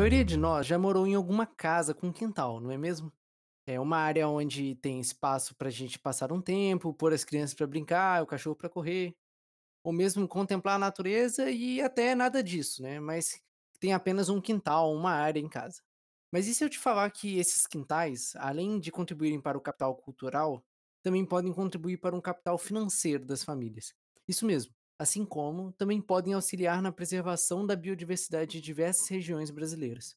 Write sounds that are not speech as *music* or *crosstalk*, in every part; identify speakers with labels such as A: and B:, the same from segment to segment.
A: maioria de nós já morou em alguma casa com quintal, não é mesmo? É uma área onde tem espaço para a gente passar um tempo, pôr as crianças para brincar, o cachorro para correr, ou mesmo contemplar a natureza e até nada disso, né? Mas tem apenas um quintal, uma área em casa. Mas e se eu te falar que esses quintais, além de contribuírem para o capital cultural, também podem contribuir para um capital financeiro das famílias? Isso mesmo. Assim como também podem auxiliar na preservação da biodiversidade de diversas regiões brasileiras.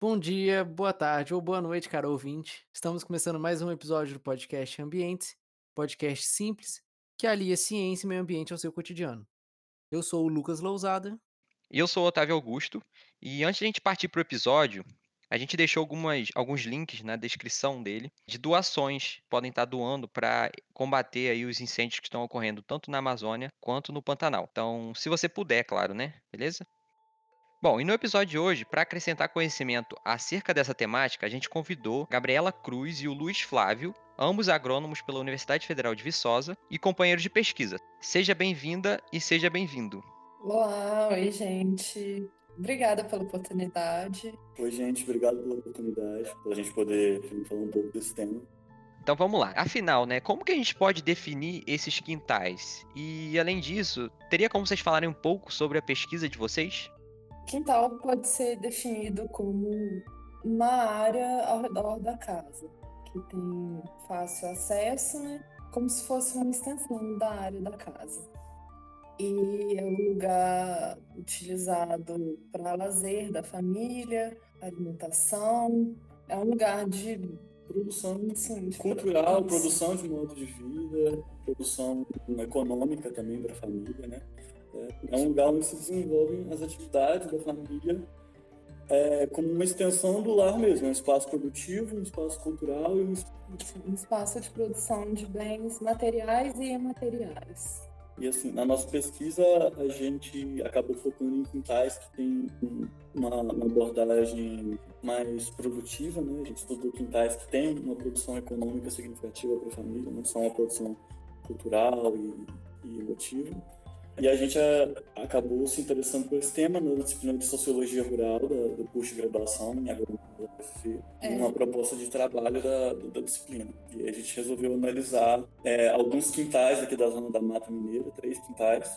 A: Bom dia, boa tarde ou boa noite, caro ouvinte. Estamos começando mais um episódio do podcast Ambientes, podcast simples que alia ciência e meio ambiente ao seu cotidiano. Eu sou o Lucas Lousada.
B: E eu sou o Otávio Augusto. E antes de a gente partir para o episódio, a gente deixou algumas, alguns links na descrição dele de doações que podem estar doando para combater aí os incêndios que estão ocorrendo tanto na Amazônia quanto no Pantanal. Então, se você puder, claro, né? Beleza? Bom, e no episódio de hoje, para acrescentar conhecimento acerca dessa temática, a gente convidou Gabriela Cruz e o Luiz Flávio, ambos agrônomos pela Universidade Federal de Viçosa e companheiros de pesquisa. Seja bem-vinda e seja bem-vindo.
C: Olá, oi gente. Obrigada pela oportunidade.
D: Oi gente, obrigado pela oportunidade, pela gente poder falar um pouco desse tema.
B: Então vamos lá. Afinal, né, como que a gente pode definir esses quintais? E além disso, teria como vocês falarem um pouco sobre a pesquisa de vocês?
C: Quintal pode ser definido como uma área ao redor da casa, que tem fácil acesso, né? Como se fosse uma extensão da área da casa. E é um lugar utilizado para lazer da família, alimentação. É um lugar de produção assim, de
D: cultural, produção de modo de vida, produção econômica também para a família, né? É um lugar onde se desenvolvem as atividades da família é, como uma extensão do lar mesmo, um espaço produtivo, um espaço cultural e um,
C: um espaço de produção de bens materiais e imateriais.
D: E assim, na nossa pesquisa, a gente acabou focando em quintais que têm uma, uma, abordagem mais produtiva, né? A gente estudou quintais que têm uma produção econômica significativa para a família, não só uma produção cultural e, e emotiva. E a gente a, acabou se interessando por esse tema na disciplina de Sociologia Rural da, do curso de graduação em agronomia é. uma proposta de trabalho da, da, disciplina. E a gente resolveu analisar é, alguns quintais aqui da zona da Mata Mineira, três quintais,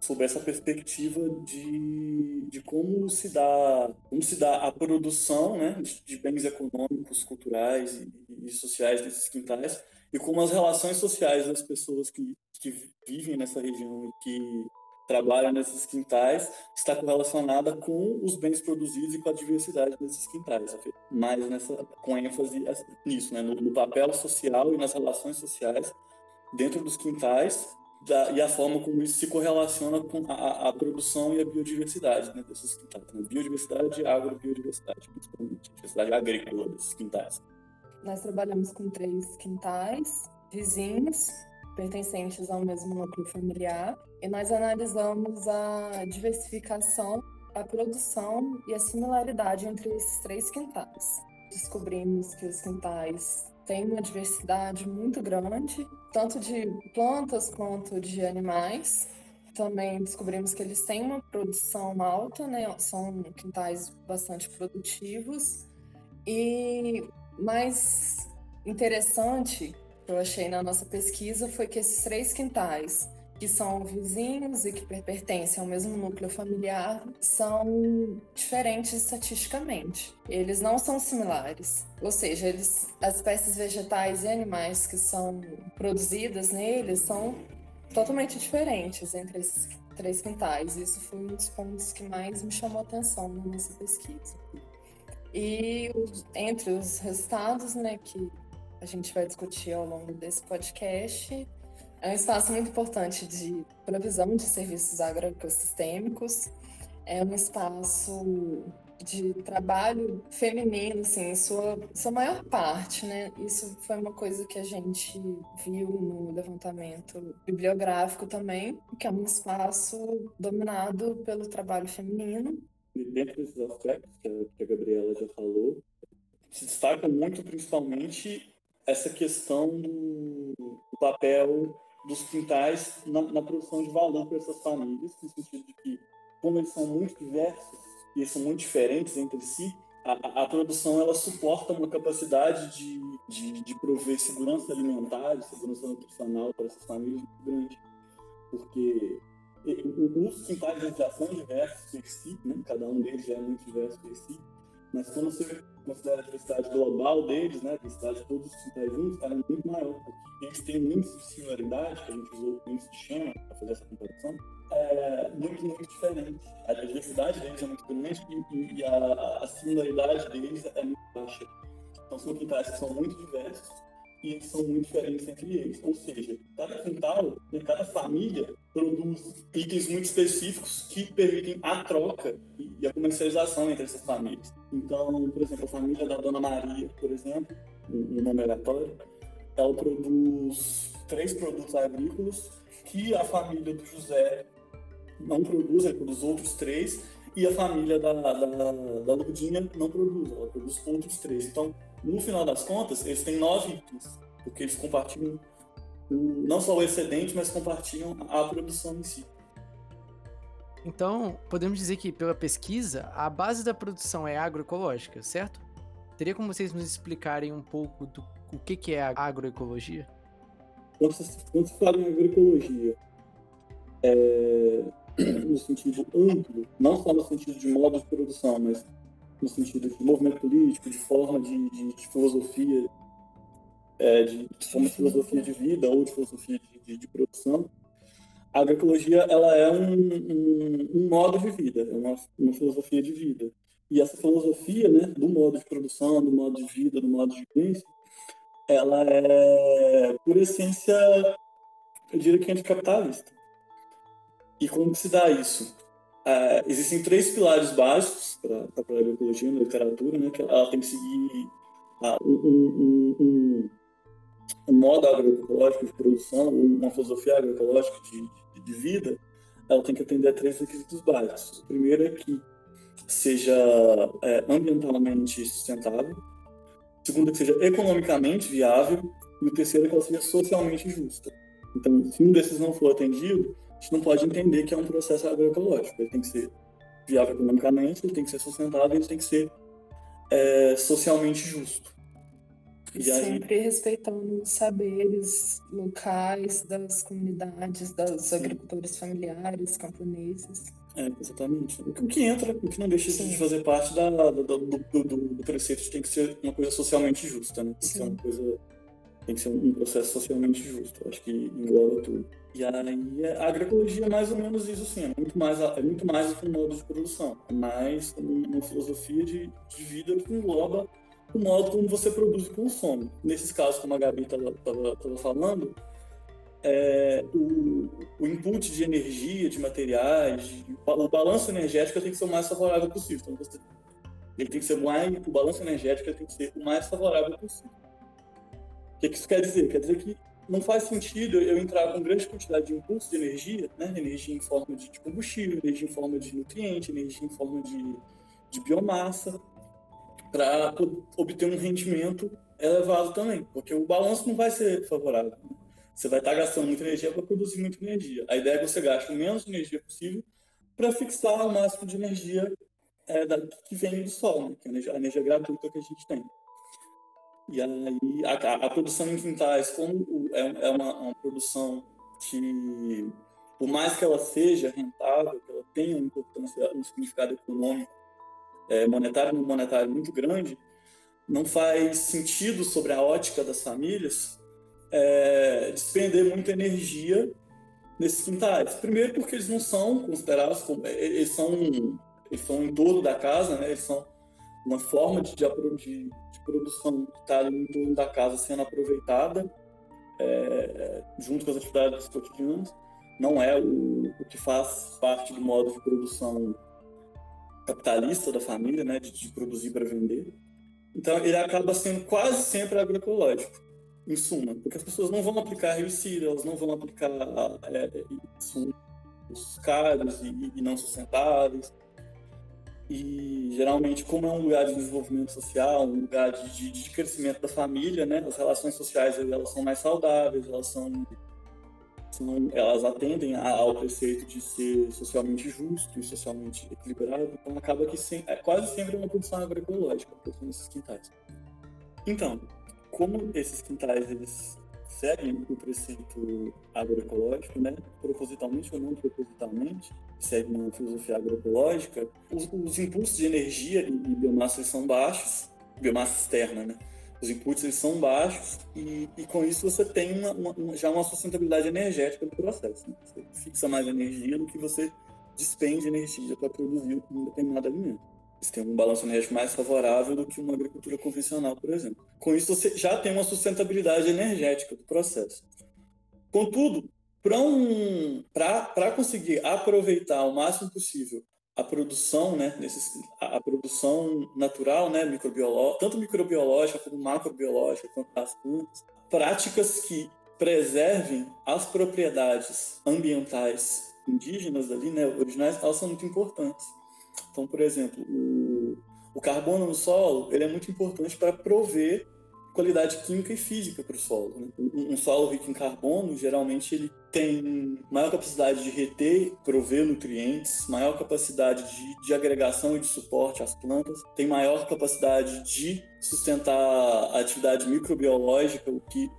D: sob essa perspectiva de, de como se dá como se dá a produção né, de, de bens econômicos, culturais e, e sociais desses quintais e como as relações sociais das pessoas que, que vivem nessa região e que trabalham nesses quintais está correlacionada com os bens produzidos e com a diversidade desses quintais, mais nessa com ênfase nisso, né, no, no papel social e nas relações sociais dentro dos quintais da, e a forma como isso se correlaciona com a, a produção e a biodiversidade né, desses quintais. Né? Biodiversidade e agrobiodiversidade, principalmente, diversidade agrícola desses quintais.
C: Nós trabalhamos com três quintais vizinhos, pertencentes ao mesmo núcleo familiar, e nós analisamos a diversificação, a produção e a similaridade entre esses três quintais. Descobrimos que os quintais têm uma diversidade muito grande, tanto de plantas quanto de animais. Também descobrimos que eles têm uma produção alta, né? São quintais bastante produtivos. E mais interessante que eu achei na nossa pesquisa foi que esses três quintais, que são vizinhos e que pertencem ao mesmo núcleo familiar, são diferentes estatisticamente. Eles não são similares. Ou seja, eles, as espécies vegetais e animais que são produzidas neles são totalmente diferentes entre esses três quintais. Isso foi um dos pontos que mais me chamou a atenção na nossa pesquisa. E entre os resultados, né, que a gente vai discutir ao longo desse podcast, é um espaço muito importante de provisão de serviços agroecossistêmicos, é um espaço de trabalho feminino, assim, em sua, sua maior parte, né? Isso foi uma coisa que a gente viu no levantamento bibliográfico também, que é um espaço dominado pelo trabalho feminino.
D: Dentro desses aspectos que a, Gabriela já falou, se destaca muito principalmente essa questão do, do papel dos quintais na, na, produção de valor para essas famílias, no sentido de que como eles são muito diversos e são muito diferentes entre si, a, a, produção ela suporta uma capacidade de, de, de prover segurança alimentar, segurança nutricional para essas famílias muito grande. Porque os quintais já são diversos por si, né? cada um deles já é muito diverso por si, mas quando você considera a diversidade global deles, né, a diversidade de todos os juntos, ela é muito maior, eles têm um índice de similaridade, que a gente usou o índice de Chama para fazer essa comparação, é muito, muito diferente. A diversidade deles é muito grande e, e a, a similaridade deles é muito baixa. Então são quintais que são muito diversos, e são muito diferentes entre eles. Ou seja, cada quintal, cada família produz itens muito específicos que permitem a troca e a comercialização entre essas famílias. Então, por exemplo, a família da Dona Maria, por exemplo, um nome aleatório, ela produz três produtos agrícolas que a família do José não produz, ele produz outros três, e a família da, da, da Lourdinha não produz, ela produz outros três. Então, no final das contas, eles têm nove itens, porque eles compartilham não só o excedente, mas compartilham a produção em si.
A: Então, podemos dizer que, pela pesquisa, a base da produção é agroecológica, certo? Teria como vocês nos explicarem um pouco do o que, que é a agroecologia?
D: Quando se, quando se fala em agroecologia, é, no sentido amplo, não só no sentido de modo de produção, mas no sentido de movimento político, de forma de, de, de filosofia, é, de, forma de filosofia de vida ou de filosofia de, de produção, a agroecologia ela é um, um, um, modo de vida, é uma, uma filosofia de vida. E essa filosofia né, do modo de produção, do modo de vida, do modo de vivência, ela é, por essência, eu diria que anticapitalista. E como se dá isso? Uh, existem três pilares básicos para a agroecologia na literatura, né, que ela tem que seguir uh, um, um, um, um, modo agroecológico de produção, uma filosofia agroecológica de, de, de, vida, ela tem que atender a três requisitos básicos. O primeiro é que seja é, ambientalmente sustentável, o segundo é que seja economicamente viável, e o terceiro é que ela seja socialmente justa. Então, se um desses não for atendido, a gente não pode entender que é um processo agroecológico. Ele tem que ser viável economicamente, ele tem que ser sustentável, ele tem que ser é, socialmente justo.
C: E Sempre aí... respeitando os saberes locais das comunidades, dos agricultores familiares, camponeses.
D: É, exatamente. O que entra, o que não deixa Sim. de fazer parte da, do, do, do, do, preceito tem que ser uma coisa socialmente justa, né? Tem que ser uma coisa. Tem que ser um processo socialmente justo. Acho que engloba tudo. E aí a agroecologia é mais ou menos isso, sim. É muito mais, é muito mais que um modo de produção. É mais uma filosofia de, de vida que engloba o modo como você produz e consome. Nesses casos, como a Gabi estava falando, é, o, o, input de energia, de materiais, de, o balanço energético tem que ser o mais favorável possível. Então, você, ele tem que ser mais, o balanço energético tem que ser o mais favorável possível. O que, que isso quer dizer? Quer dizer que não faz sentido eu entrar com grande quantidade de impulso de energia, né? energia em forma de, combustível, energia em forma de nutriente, energia em forma de, de biomassa, para obter um rendimento elevado também, porque o balanço não vai ser favorável. Né? Você vai estar gastando muita energia para produzir muita energia. A ideia é que você gaste o menos energia possível para fixar o máximo de energia é, da, que vem do sol, né? que é a energia gratuita que a gente tem. E aí a, a produção em quintais, como é, é uma, uma, produção que, por mais que ela seja rentável, que ela tenha uma importância, um significado econômico, é, monetário monetário muito grande, não faz sentido sobre a ótica das famílias é, despender muita energia nesses quintais. Primeiro porque eles não são considerados como, eles são eles são em torno da casa, né? Eles são uma forma de, de, de produção que está ali em torno da casa sendo aproveitada é, junto com as atividades cotidianas. Não é o, o, que faz parte do modo de produção capitalista da família, né, de, de produzir para vender. Então, ele acaba sendo quase sempre agroecológico, em suma, porque as pessoas não vão aplicar herbicida, elas não vão aplicar é, insumos caros e, e não sustentáveis e geralmente, como é um lugar de desenvolvimento social, um lugar de, de, crescimento da família, né? As relações sociais elas são mais saudáveis, elas são, são, elas atendem ao preceito de ser socialmente justo e socialmente equilibrado, então acaba que sem, é quase sempre uma produção agroecológica, a produção desses quintais. Então, como esses quintais eles seguem o preceito agroecológico, né? propositalmente ou não propositalmente, seguem uma filosofia agroecológica, os, os impulsos de energia e, e biomassa são baixos, biomassa externa, né? Os inputs eles são baixos e, e com isso você tem uma, uma, já uma sustentabilidade energética do processo. Né? Você fixa mais energia do que você despende energia para produzir um determinado alimento. Você tem um balanço energético mais favorável do que uma agricultura convencional, por exemplo. Com isso, você já tem uma sustentabilidade energética do processo. Contudo, para um, conseguir aproveitar o máximo possível a produção, né, nesses, a, a, produção natural, né, tanto microbiológica como macrobiológica, quanto as plantas, práticas que preservem as propriedades ambientais indígenas ali, né, originais, elas são muito importantes. Então, por exemplo, o, o carbono no solo ele é muito importante para prover qualidade química e física para o solo. Né? Um, um, solo rico em carbono, geralmente, ele tem maior capacidade de reter, prover nutrientes, maior capacidade de, de agregação e de suporte às plantas, tem maior capacidade de sustentar a atividade microbiológica, o que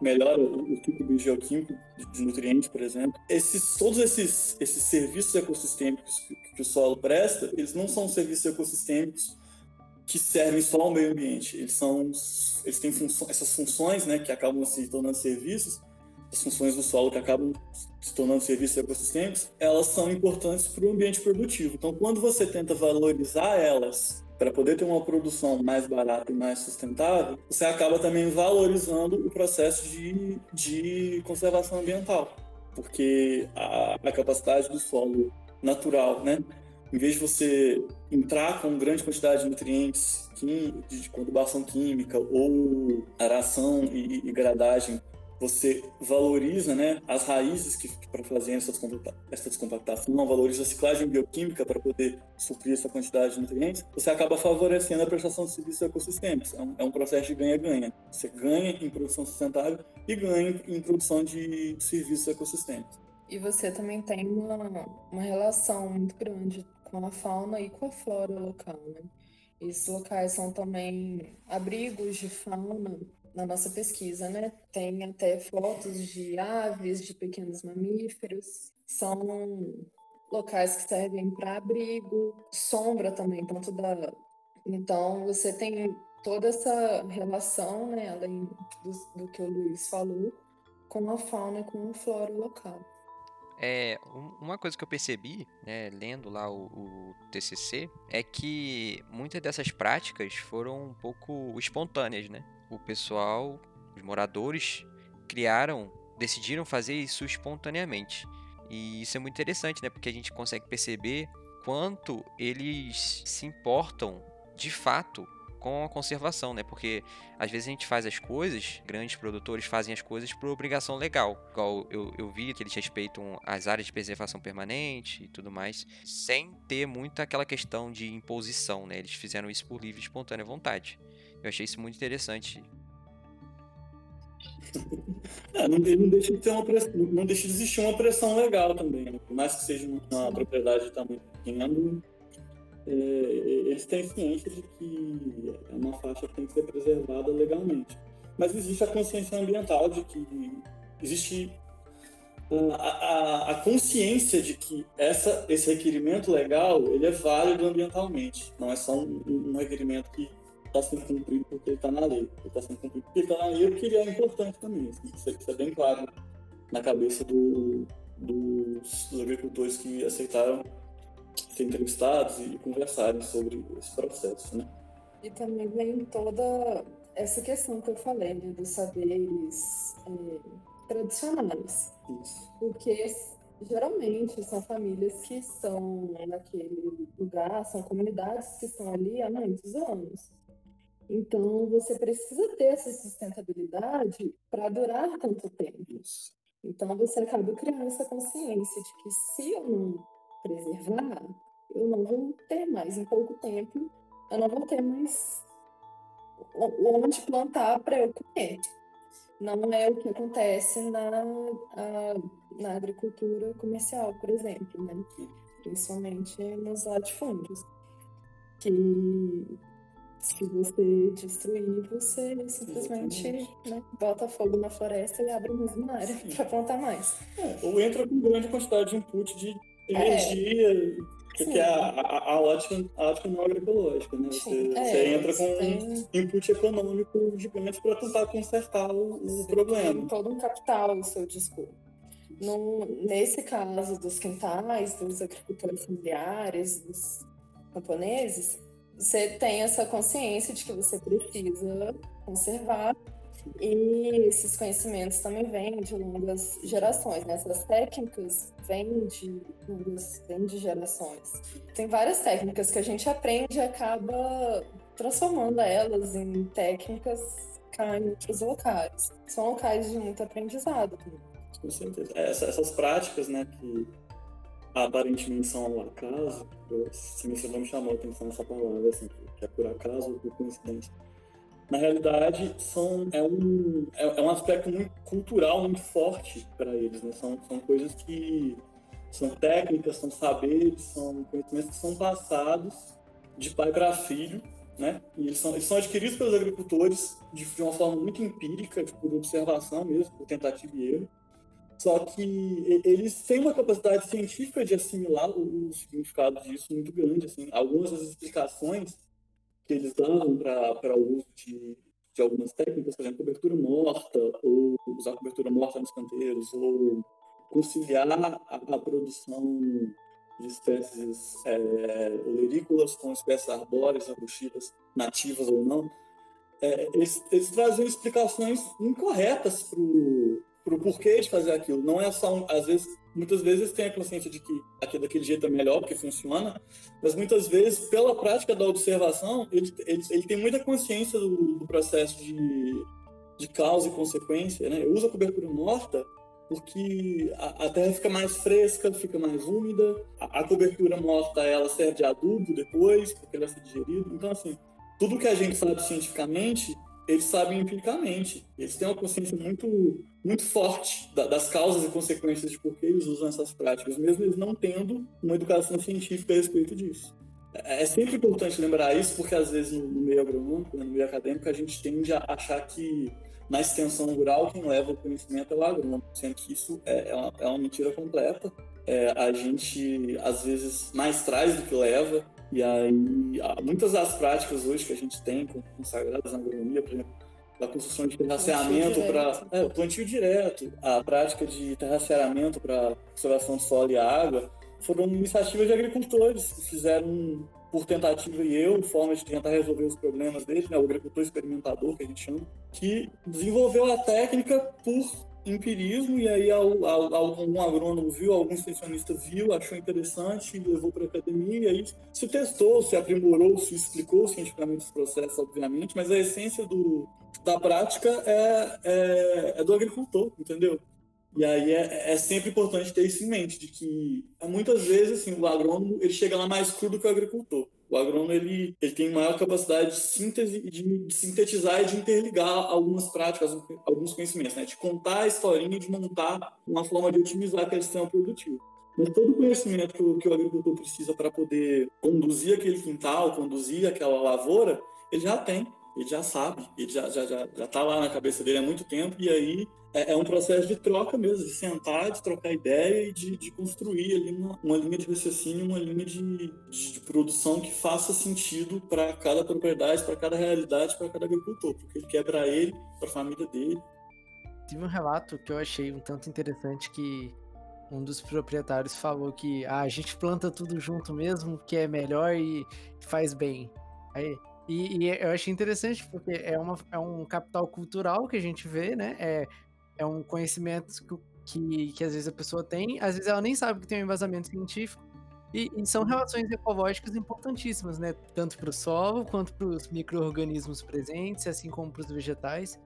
D: melhora o, ciclo bioquímico de nutrientes, por exemplo. Esses, todos esses, esses serviços ecossistêmicos que, que o solo presta, eles não são serviços ecossistêmicos que servem só ao meio ambiente. Eles são, eles têm função, essas funções, né, que acabam se tornando serviços, as funções do solo que acabam se tornando serviços ecossistêmicos, elas são importantes para o ambiente produtivo. Então, quando você tenta valorizar elas para poder ter uma produção mais barata e mais sustentável, você acaba também valorizando o processo de, de conservação ambiental, porque a, a capacidade do solo natural, né? Em vez de você entrar com grande quantidade de nutrientes, de conturbação química ou aração e, e gradagem você valoriza né, as raízes que, para fazer essa, essa descompactação, valoriza a ciclagem bioquímica para poder suprir essa quantidade de nutrientes, você acaba favorecendo a prestação de serviços ecossistêmicos. É um, é um processo de ganha-ganha. Você ganha em produção sustentável e ganha em produção de serviços ecossistêmicos.
C: E você também tem uma, uma relação muito grande com a fauna e com a flora local, né? Esses locais são também abrigos de fauna na nossa pesquisa, né? Tem até fotos de aves, de pequenos mamíferos. São locais que servem para abrigo, sombra também, tanto da. Então, você tem toda essa relação, né, além do, do que o Luiz falou, com a fauna com a flora local.
B: É, uma coisa que eu percebi, né, lendo lá o, o, TCC, é que muitas dessas práticas foram um pouco espontâneas, né? O pessoal, os moradores, criaram, decidiram fazer isso espontaneamente. E isso é muito interessante, né? Porque a gente consegue perceber quanto eles se importam de fato com a conservação, né? Porque às vezes a gente faz as coisas, grandes produtores fazem as coisas por obrigação legal. Igual eu, eu vi que eles respeitam as áreas de preservação permanente e tudo mais, sem ter muito aquela questão de imposição, né? Eles fizeram isso por livre e espontânea vontade. Eu achei isso muito interessante. *laughs*
D: É, não, não, deixa de ter uma pressão, não deixa de existir uma pressão legal também, né? por mais que seja uma propriedade de tamanho pequeno, é, eles têm ciência de que é uma faixa que tem que ser preservada legalmente. Mas existe a consciência ambiental de que existe a, a, a consciência de que essa, esse requerimento legal ele é válido ambientalmente, não é só um, um requerimento que está sendo cumprido porque ele está na lei. Ele está sendo cumprido porque ele está na lei porque ele é importante também. Assim, isso, é, isso, é bem claro na cabeça do, dos, dos, agricultores que aceitaram ser entrevistados e conversarem sobre esse processo. Né?
C: E também vem toda essa questão que eu falei, né, dos saberes é, tradicionais.
D: Isso.
C: Porque geralmente são famílias que estão naquele lugar, são comunidades que estão ali há muitos anos. Então, você precisa ter essa sustentabilidade para durar tanto tempo. Então, você acaba criando essa consciência de que se eu não preservar, eu não vou ter mais em pouco tempo, eu não vou ter mais onde plantar para eu comer. não é o que acontece na, na agricultura comercial, por exemplo, né? principalmente nos latifúndios, que se você destruir, você simplesmente né, bota fogo na floresta e abre mais uma área para plantar mais.
D: É, ou entra com grande quantidade de input de energia, é. porque a, a, a, ótica, a ótica não é agroecológica, né? Você, é, você entra com tem... um input econômico gigante para tentar consertar o, o problema.
C: Todo um capital o seu discurso. No, nesse caso dos quintais, dos agricultores familiares, dos camponeses, você tem essa consciência de que você precisa conservar e esses conhecimentos também vêm de longas gerações, né? Essas técnicas vêm de, vêm de gerações. Tem várias técnicas que a gente aprende e acaba transformando elas em técnicas cá em outros locais. São locais de muito aprendizado.
D: Com certeza. É, essa, essas práticas, né, que aparentemente são ao acaso, se você não me chamou a atenção essa palavra, assim, que é por acaso ou por coincidência. Na realidade, são, é, um, é, é um aspecto muito cultural muito forte para eles, né? São, são coisas que são técnicas, são saberes, são conhecimentos que são passados de pai para filho, né? E eles são, eles são adquiridos pelos agricultores de, de uma forma muito empírica, por observação mesmo, por tentativa e erro. Só que eles têm uma capacidade científica de assimilar o, significado disso muito grande. Assim. Algumas das explicações que eles davam para o uso de, de algumas técnicas, por exemplo, cobertura morta, ou usar cobertura morta nos canteiros, ou conciliar a, a produção de espécies é, olerícolas com espécies arbóreas, arbustivas, nativas ou não, é, eles, eles trazem explicações incorretas para pro porquê de fazer aquilo. Não é só, às vezes, muitas vezes tem a consciência de que aquilo daquele jeito é melhor, porque funciona, mas muitas vezes, pela prática da observação, ele, ele, ele tem muita consciência do, do processo de, de causa e consequência, né? Usa cobertura morta porque a, a, terra fica mais fresca, fica mais úmida, a, a, cobertura morta ela serve de adubo depois, porque ela é digerido. Então, assim, tudo que a gente sabe cientificamente eles sabem empiricamente. Eles têm uma consciência muito, muito forte das causas e consequências de por que eles usam essas práticas, mesmo eles não tendo uma educação científica a respeito disso. É, é sempre importante lembrar isso, porque às vezes no, meio agronômico, no meio acadêmico, a gente tende a achar que na extensão rural quem leva o conhecimento é o agrônomo, sendo que isso é, é, uma, é uma mentira completa. É, a gente às vezes mais traz do que leva, e aí, muitas das práticas hoje que a gente tem consagradas na agronomia, por exemplo, da construção de terraceamento para é, o plantio direto, a prática de terraceamento para conservação do solo e água, foram iniciativas de agricultores que fizeram por tentativa e eu, forma de tentar resolver os problemas deles, né, o agricultor experimentador que a gente chama, que desenvolveu a técnica por empirismo, e aí algum agrônomo viu, algum extensionista viu, achou interessante, levou para a academia, e aí se testou, se aprimorou, se explicou cientificamente os processos, obviamente, mas a essência do, da prática é, é, é do agricultor, entendeu? E aí é, é, sempre importante ter isso em mente, de que muitas vezes assim, o agrônomo ele chega lá mais cru do que o agricultor. O agrônomo ele, ele tem maior capacidade de síntese, de, de sintetizar e de interligar algumas práticas, alguns conhecimentos, né? de contar a historinha, de montar uma forma de otimizar aquele sistema produtivo. Mas todo o conhecimento que o, que o agricultor precisa para poder conduzir aquele quintal, conduzir aquela lavoura, ele já tem, ele já sabe, ele já já já já está lá na cabeça dele há muito tempo e aí é, é, um processo de troca mesmo, de sentar, de trocar ideia e de, de construir ali uma, uma, linha de raciocínio, uma linha de, de, de produção que faça sentido para cada propriedade, para cada realidade, para cada agricultor, porque ele quer para ele, para a família dele.
A: Tive um relato que eu achei um tanto interessante que um dos proprietários falou que ah, a gente planta tudo junto mesmo, que é melhor e faz bem. Aí, e, e, eu achei interessante porque é, uma, é um capital cultural que a gente vê, né? É é um conhecimento que, que às vezes a pessoa tem, às vezes ela nem sabe que tem um embasamento científico. E, e são relações ecológicas importantíssimas, né? Tanto para o solo quanto para os micro-organismos presentes, assim como para os vegetais.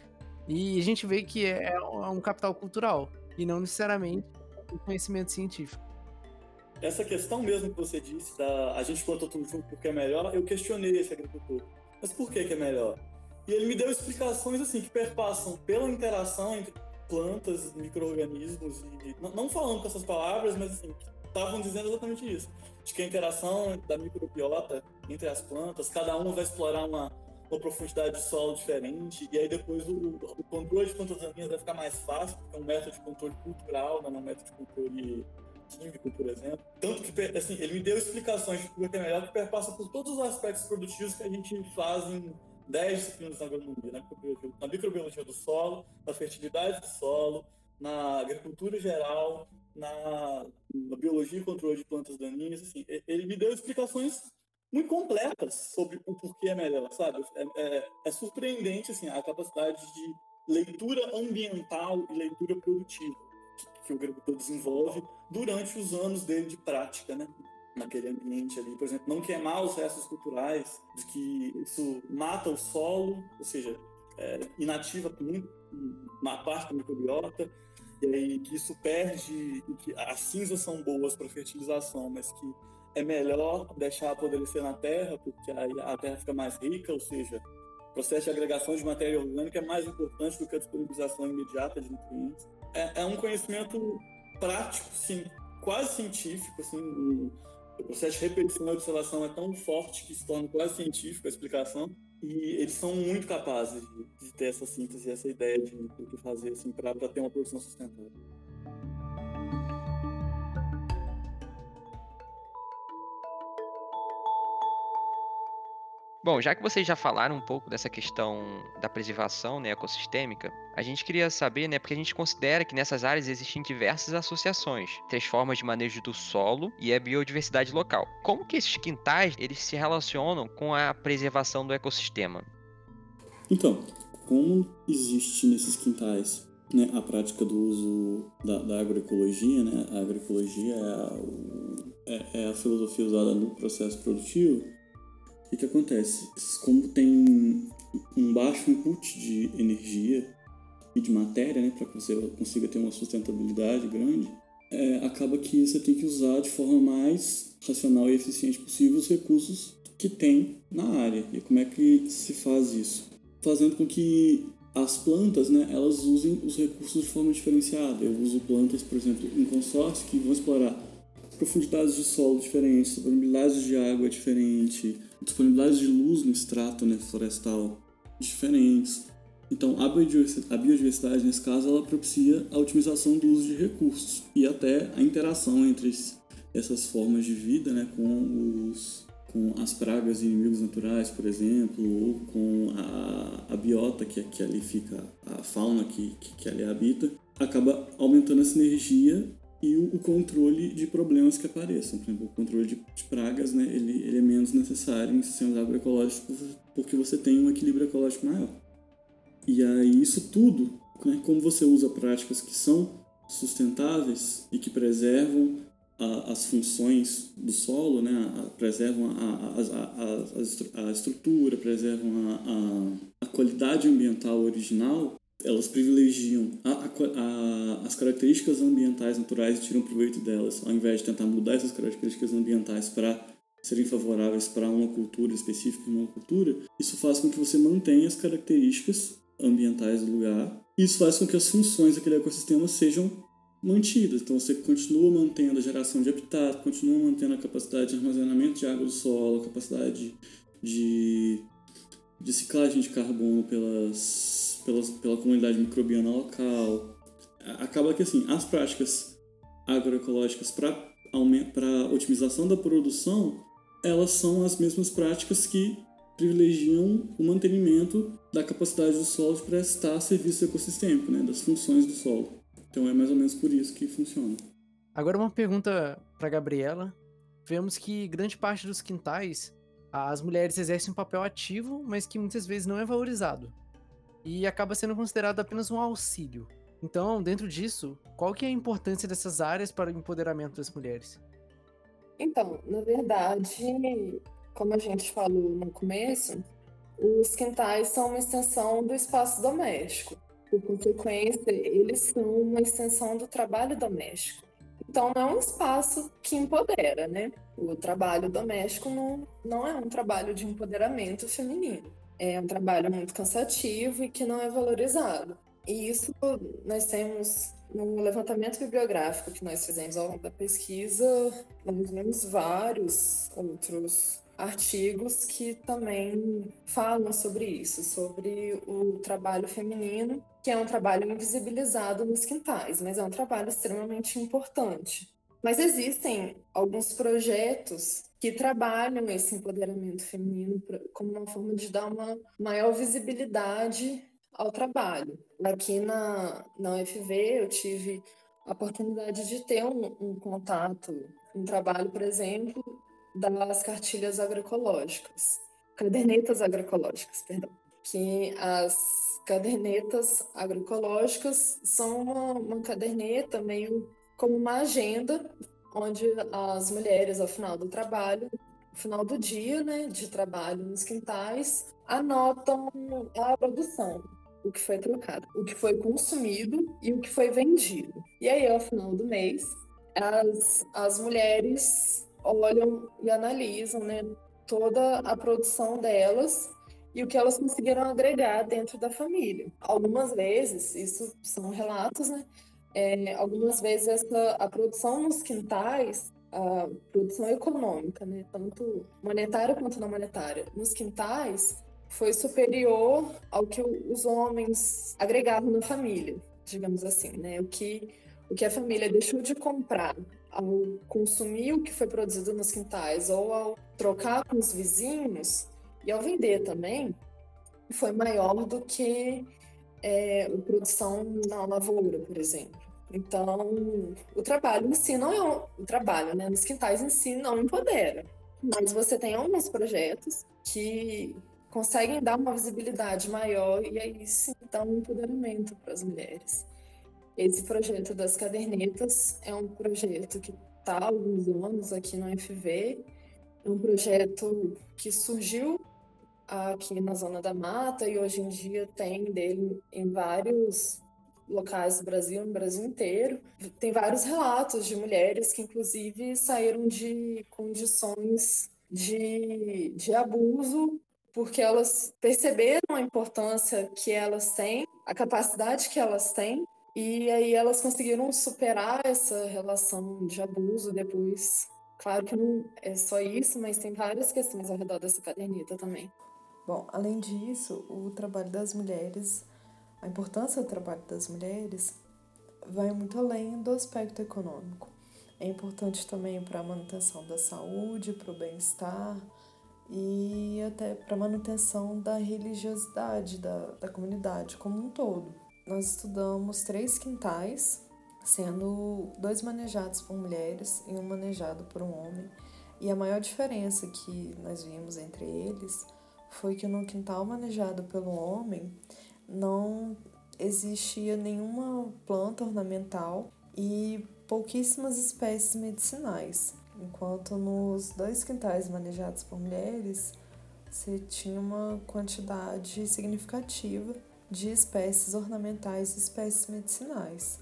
A: E a gente vê que é, é um capital cultural e não necessariamente um conhecimento científico.
D: Essa questão mesmo que você disse, da a gente plantou tudo junto porque é melhor, eu questionei esse agricultor. Mas por que, que é melhor? E ele me deu explicações assim que perpassam pela interação entre plantas, micro-organismos e não falando com essas palavras, mas assim, estavam dizendo exatamente isso, de que a interação da microbiota entre as plantas, cada uma vai explorar uma, uma profundidade de solo diferente, e aí depois o, o controle de plantas daninhas vai ficar mais fácil, porque é um método de controle cultural, não é um método de controle químico, por exemplo. Tanto que, assim, ele me deu explicações de por que é melhor, que perpassa por todos os aspectos produtivos que a gente faz em 10 disciplinas na agronomia, na microbiologia, na microbiologia do solo, na fertilidade do solo, na agricultura geral, na, na biologia e controle de plantas daninhas. Assim, ele me deu explicações muito completas sobre o porquê é melhor, sabe? É, é, é surpreendente assim, a capacidade de leitura ambiental e leitura produtiva que, o agricultor desenvolve durante os anos dele de prática, né? naquele ambiente ali. Por exemplo, não queimar os restos culturais, de que isso mata o solo, ou seja, é, inativa uma parte da microbiota, e aí que isso perde, que as cinzas são boas para fertilização, mas que é melhor deixar apodrecer na terra, porque aí a terra fica mais rica, ou seja, o processo de agregação de matéria orgânica é mais importante do que a disponibilização imediata de nutrientes. É, é um conhecimento prático, sim, quase científico, assim, o processo de repetição e observação é tão forte que se torna quase científico a explicação. E eles são muito capazes de, de ter essa síntese, essa ideia de o que fazer assim, para ter uma produção sustentável.
B: Bom, já que vocês já falaram um pouco dessa questão da preservação né, ecossistêmica, a gente queria saber, né, porque a gente considera que nessas áreas existem diversas associações, três formas de manejo do solo e a biodiversidade local. Como que esses quintais eles se relacionam com a preservação do ecossistema?
D: Então, como existe nesses quintais né, a prática do uso da, da agroecologia, né, a agroecologia é a, é, é a filosofia usada no processo produtivo, o que acontece? Como tem um baixo input de energia e de matéria, né, para que você consiga ter uma sustentabilidade grande, é, acaba que você tem que usar de forma mais racional e eficiente possível os recursos que tem na área. E como é que se faz isso? Fazendo com que as plantas, né, elas usem os recursos de forma diferenciada. Eu uso plantas, por exemplo, em consórcio que vão explorar profundidades de solo diferentes, disponibilidade de água diferente, disponibilidade de luz no extrato né, florestal diferentes. Então, a biodiversidade, a biodiversidade, nesse caso, ela propicia a otimização do uso de recursos e até a interação entre essas formas de vida né, com, os, com as pragas e inimigos naturais, por exemplo, ou com a, a biota que, que ali fica, a fauna que, que, que ali habita, acaba aumentando a sinergia e o, o, controle de problemas que apareçam. Por exemplo, o controle de, de pragas, né, ele, ele, é menos necessário em sistemas agroecológicos porque você tem um equilíbrio ecológico maior. E aí isso tudo, né, como você usa práticas que são sustentáveis e que preservam a, as funções do solo, né, a, preservam a, a, estrutura, preservam a, qualidade ambiental original, elas privilegiam a, a, a, as características ambientais naturais e tiram proveito delas, ao invés de tentar mudar essas características ambientais para serem favoráveis para uma cultura específica, uma cultura, isso faz com que você mantenha as características ambientais do lugar. Isso faz com que as funções daquele ecossistema sejam mantidas. Então você continua mantendo a geração de habitat, continua mantendo a capacidade de armazenamento de água do solo, a capacidade de, de ciclagem de carbono pelas pelas, pela comunidade microbiana local. Acaba que assim, as práticas agroecológicas para otimização da produção, elas são as mesmas práticas que privilegiam o mantenimento da capacidade do solo de prestar serviço ecossistêmico, né, das funções do solo. Então é mais ou menos por isso que funciona.
A: Agora uma pergunta para Gabriela. Vemos que grande parte dos quintais as mulheres exercem um papel ativo, mas que muitas vezes não é valorizado e acaba sendo considerado apenas um auxílio. Então, dentro disso, qual que é a importância dessas áreas para o empoderamento das mulheres?
C: Então, na verdade, como a gente falou no começo, os quintais são uma extensão do espaço doméstico. Por consequência, eles são uma extensão do trabalho doméstico. Então, não é um espaço que empodera, né? O trabalho doméstico não, não é um trabalho de empoderamento feminino. É um trabalho muito cansativo e que não é valorizado. E isso nós temos no levantamento bibliográfico que nós fizemos ao longo da pesquisa, nós vemos vários outros artigos que também falam sobre isso, sobre o trabalho feminino, que é um trabalho invisibilizado nos quintais, mas é um trabalho extremamente importante. Mas existem alguns projetos que trabalham esse empoderamento feminino como uma forma de dar uma maior visibilidade ao trabalho. Aqui na, na UFV eu tive a oportunidade de ter um, um contato, um trabalho, por exemplo, das cartilhas agroecológicas, cadernetas agroecológicas, perdão, que as cadernetas agroecológicas são uma, uma caderneta meio como uma agenda onde as mulheres ao final do trabalho, no final do dia, né, de trabalho nos quintais, anotam a produção, o que foi trocado, o que foi consumido e o que foi vendido. E aí, ao final do mês, as, as mulheres olham e analisam né, toda a produção delas e o que elas conseguiram agregar dentro da família. Algumas vezes, isso são relatos, né? É, algumas vezes essa, a produção nos quintais, a produção econômica, né, tanto monetária quanto não monetária, nos quintais, foi superior ao que os homens agregavam na família, digamos assim, né? O que, o que a família deixou de comprar ao consumir o que foi produzido nos quintais ou ao trocar com os vizinhos e ao vender também, foi maior do que é, produção na lavoura, por exemplo. Então, o trabalho em si não é um, o trabalho, né, nos quintais em si não empodera, mas você tem alguns projetos que conseguem dar uma visibilidade maior e aí sim dá um empoderamento para as mulheres. Esse projeto das cadernetas é um projeto que está há alguns anos aqui no FV, é um projeto que surgiu aqui na Zona da Mata e hoje em dia tem dele em vários locais do Brasil, no Brasil inteiro. Tem vários relatos de mulheres que, inclusive, saíram de condições de, de abuso porque elas perceberam a importância que elas têm, a capacidade que elas têm, e aí elas conseguiram superar essa relação de abuso depois. Claro que não é só isso, mas tem várias questões ao redor dessa caderneta também.
E: Bom, além disso, o trabalho das mulheres, a importância do trabalho das mulheres vai muito além do aspecto econômico. É importante também para a manutenção da saúde, para o bem-estar, e até para manutenção da religiosidade da, da comunidade como um todo. Nós estudamos três quintais, sendo dois manejados por mulheres e um manejado por um homem. E a maior diferença que nós vimos entre eles foi que no quintal manejado pelo homem não existia nenhuma planta ornamental e pouquíssimas espécies medicinais enquanto nos dois quintais manejados por mulheres você tinha uma quantidade significativa de espécies ornamentais e espécies medicinais,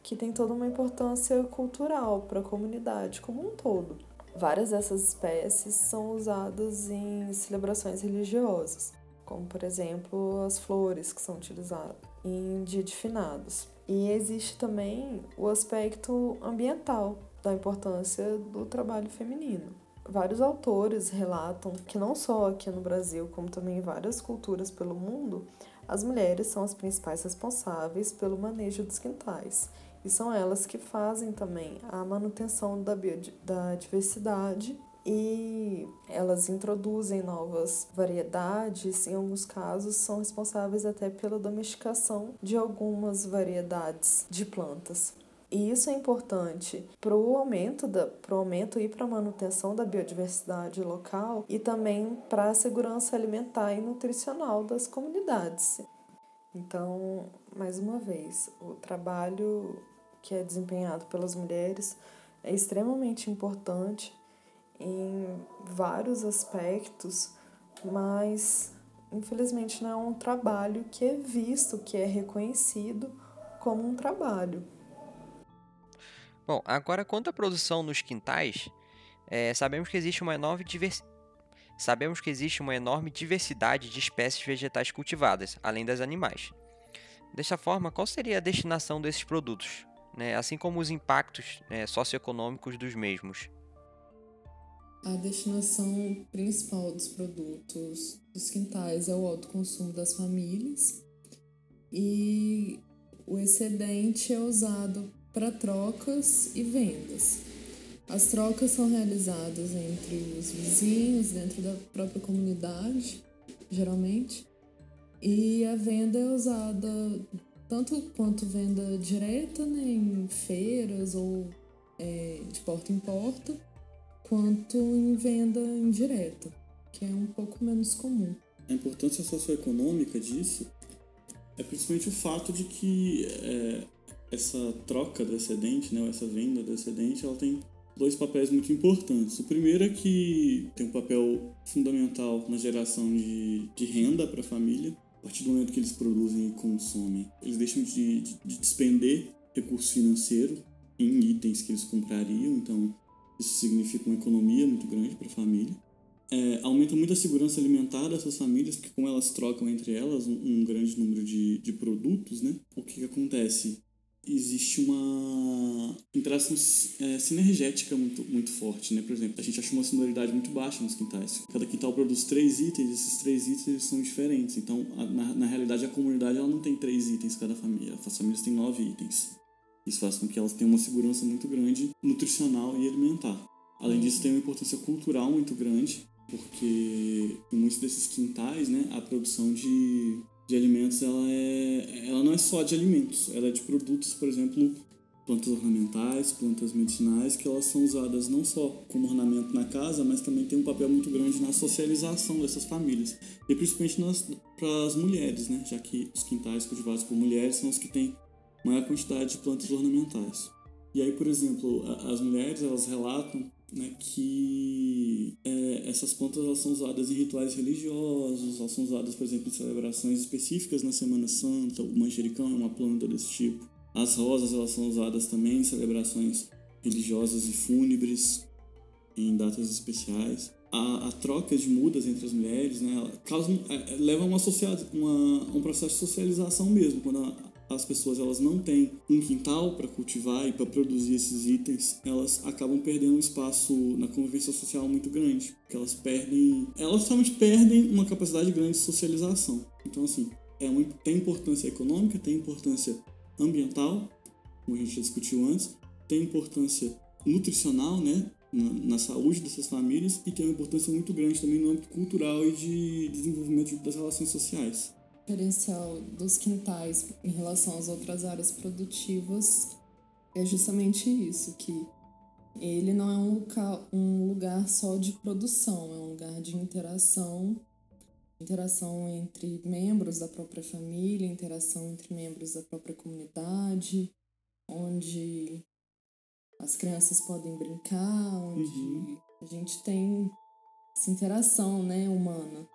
E: que tem toda uma importância cultural para a comunidade como um todo. Várias dessas espécies são usadas em celebrações religiosas, como por exemplo as flores que são utilizadas em dia de finados. E existe também o aspecto ambiental, da importância do trabalho feminino. Vários autores relatam que não só aqui no Brasil, como também em várias culturas pelo mundo, as mulheres são as principais responsáveis pelo manejo dos quintais e são elas que fazem também a manutenção da biodiversidade e elas introduzem novas variedades, em alguns casos são responsáveis até pela domesticação de algumas variedades de plantas. E isso é importante para o aumento, da, aumento e para a manutenção da biodiversidade local e também para a segurança alimentar e nutricional das comunidades. Então, mais uma vez, o trabalho que é desempenhado pelas mulheres é extremamente importante em vários aspectos, mas infelizmente não é um trabalho que é visto, que é reconhecido como um trabalho.
B: Bom, agora quanto à produção nos quintais, é, sabemos que existe uma enorme, divers... sabemos que existe uma enorme diversidade de espécies vegetais cultivadas, além das animais. Desta forma, qual seria a destinação desses produtos, né, assim como os impactos né, socioeconômicos dos mesmos?
C: A destinação principal dos produtos dos quintais é o autoconsumo das famílias. E o excedente é usado para trocas e vendas. As trocas são realizadas entre os vizinhos, dentro da própria comunidade, geralmente, e a venda é usada tanto quanto venda direta né, em feiras ou é, de porta em porta, quanto em venda indireta, que é um pouco menos comum.
D: A importância socioeconômica disso é principalmente o fato de que é, essa troca do excedente, né, essa venda do excedente, ela tem dois papéis muito importantes. O primeiro é que tem um papel fundamental na geração de, de renda para a família. A partir do momento que eles produzem e consomem, eles deixam de, de, de despender recurso financeiro em itens que eles comprariam, então isso significa uma economia muito grande para a família. É, aumenta muito a segurança alimentar dessas famílias, porque como elas trocam entre elas um, um grande número de, de produtos, né? O que, que acontece? Existe uma interação é, sinergética muito, muito forte, né? Por exemplo, a gente acha uma sonoridade muito baixa nos quintais. Cada quintal produz três itens, esses três itens são diferentes. Então, a, na, na realidade, a comunidade ela não tem três itens cada família. As famílias têm nove itens. Isso faz com que elas tenham uma segurança muito grande nutricional e alimentar. Além disso, tem uma importância cultural muito grande, porque em muitos desses quintais, né, a produção de, de alimentos ela, é, ela não é só de alimentos, ela é de produtos, por exemplo, plantas ornamentais, plantas medicinais, que elas são usadas não só como ornamento na casa, mas também tem um papel muito grande na socialização dessas famílias, e principalmente para as mulheres, né, já que os quintais cultivados por mulheres são os que têm maior quantidade de plantas ornamentais. E aí, por exemplo, as mulheres elas relatam né, que é, essas plantas elas são usadas em rituais religiosos, elas são usadas, por exemplo, em celebrações específicas na Semana Santa, o manjericão é uma planta desse tipo. As rosas elas são usadas também em celebrações religiosas e fúnebres, em datas especiais. A, a troca de mudas entre as mulheres né, causa, é, leva a uma, uma, um processo de socialização mesmo, quando a, as pessoas elas não têm um quintal para cultivar e para produzir esses itens, elas acabam perdendo um espaço na convivência social muito grande, porque elas perdem, elas realmente perdem uma capacidade grande de socialização. Então assim, é tem importância econômica, tem importância ambiental, como a gente já discutiu antes, tem importância nutricional, né, na, na, saúde dessas famílias e tem uma importância muito grande também no âmbito cultural e de desenvolvimento das relações sociais
C: diferencial dos quintais em relação às outras áreas produtivas é justamente isso, que ele não é um lugar, um lugar só de produção, é um lugar de interação, interação entre membros da própria família, interação entre membros da própria comunidade, onde as crianças podem brincar, onde uhum. a gente tem essa interação né, humana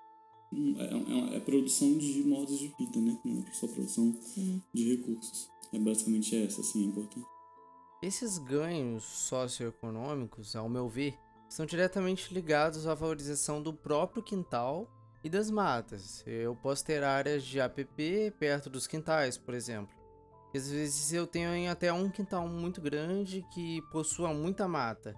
D: é, é, é produção de modos de vida, né? Não é só produção Sim. de recursos. É basicamente essa, assim, é importante.
A: Esses ganhos socioeconômicos, ao meu ver, são diretamente ligados à valorização do próprio quintal e das matas. Eu posso ter áreas de APP perto dos quintais, por exemplo. Às vezes eu tenho até um quintal muito grande que possua muita mata.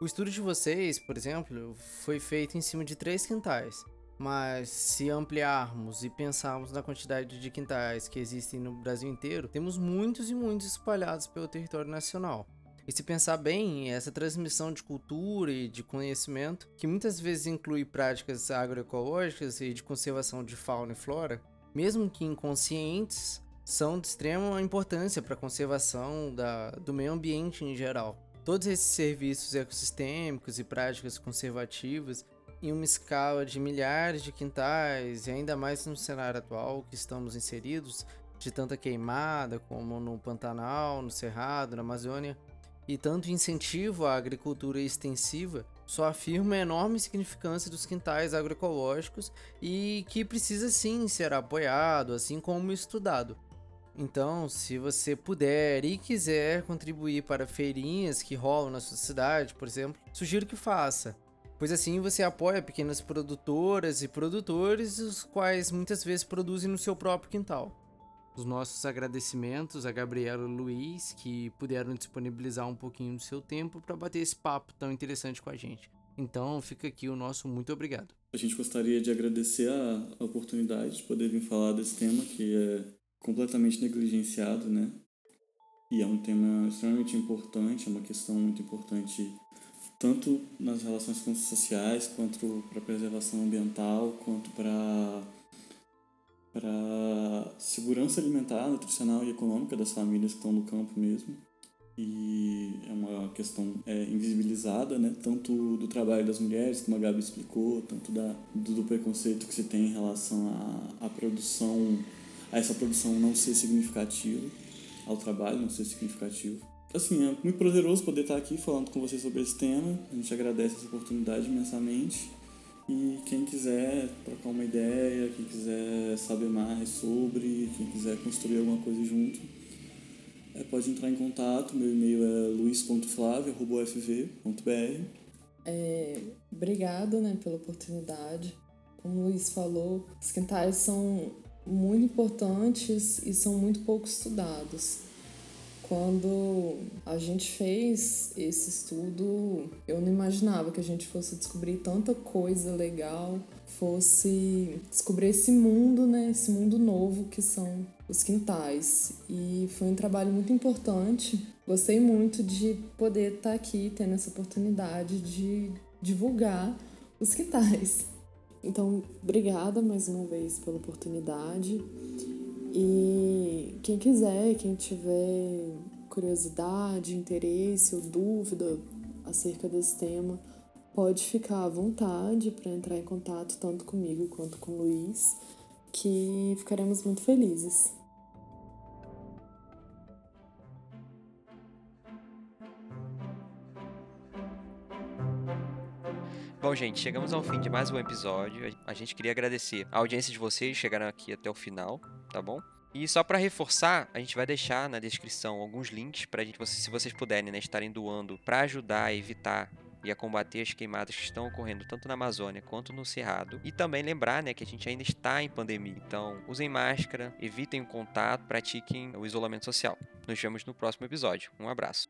A: O estudo de vocês, por exemplo, foi feito em cima de três quintais. Mas se ampliarmos e pensarmos na quantidade de quintais que existem no Brasil inteiro, temos muitos e muitos espalhados pelo território nacional. E se pensar bem, essa transmissão de cultura e de conhecimento, que muitas vezes inclui práticas agroecológicas e de conservação de fauna e flora, mesmo que inconscientes, são de extrema importância para a conservação da, do meio ambiente em geral. Todos esses serviços ecossistêmicos e práticas conservativas em uma escala de milhares de quintais, e ainda mais no cenário atual que estamos inseridos, de tanta queimada como no Pantanal, no Cerrado, na Amazônia, e tanto incentivo à agricultura extensiva, só afirma a enorme significância dos quintais agroecológicos e que precisa sim ser apoiado, assim como estudado. Então, se você puder e quiser contribuir para feirinhas que rolam na sua cidade, por exemplo, sugiro que faça. Pois assim você apoia pequenas produtoras e produtores, os quais muitas vezes produzem no seu próprio quintal. Os nossos agradecimentos a Gabriela e Luiz, que puderam disponibilizar um pouquinho do seu tempo para bater esse papo tão interessante com a gente. Então fica aqui o nosso muito obrigado.
D: A gente gostaria de agradecer a, a oportunidade de poder vir falar desse tema que é completamente negligenciado, né? E é um tema extremamente importante, é uma questão muito importante tanto nas relações sociais, quanto para preservação ambiental, quanto para para segurança alimentar, nutricional e econômica das famílias que estão no campo mesmo. E é uma questão é, invisibilizada, né? tanto do trabalho das mulheres, como a Gabi explicou, tanto da, do, do preconceito que se tem em relação à produção, a essa produção não ser significativa, ao trabalho não ser significativo. Assim, é muito prazeroso poder estar aqui falando com vocês sobre esse tema. A gente agradece essa oportunidade imensamente. E quem quiser trocar uma ideia, quem quiser saber mais sobre, quem quiser construir alguma coisa junto, é, pode entrar em contato. Meu e-mail é luiz.flavio.fv.br.
C: É, obrigado né, pela oportunidade. Como o Luiz falou, os quintais são muito importantes e são muito pouco estudados. Quando a gente fez esse estudo, eu não imaginava que a gente fosse descobrir tanta coisa legal, fosse descobrir esse mundo, né, esse mundo novo que são os quintais. E foi um trabalho muito importante. Gostei muito de poder estar aqui tendo essa oportunidade de divulgar os quintais. Então, obrigada mais uma vez pela oportunidade. E quem quiser, quem tiver curiosidade, interesse ou dúvida acerca desse tema, pode ficar à vontade para entrar em contato tanto comigo quanto com o Luiz, que ficaremos muito felizes.
B: Bom, gente, chegamos ao fim de mais um episódio. A gente queria agradecer a audiência de vocês, chegaram aqui até o final, tá bom? E só para reforçar, a gente vai deixar na descrição alguns links para gente, se vocês puderem, né, estarem doando para ajudar a evitar e a combater as queimadas que estão ocorrendo tanto na Amazônia quanto no Cerrado. E também lembrar né, que a gente ainda está em pandemia. Então, usem máscara, evitem o contato, pratiquem o isolamento social. Nos vemos no próximo episódio. Um abraço.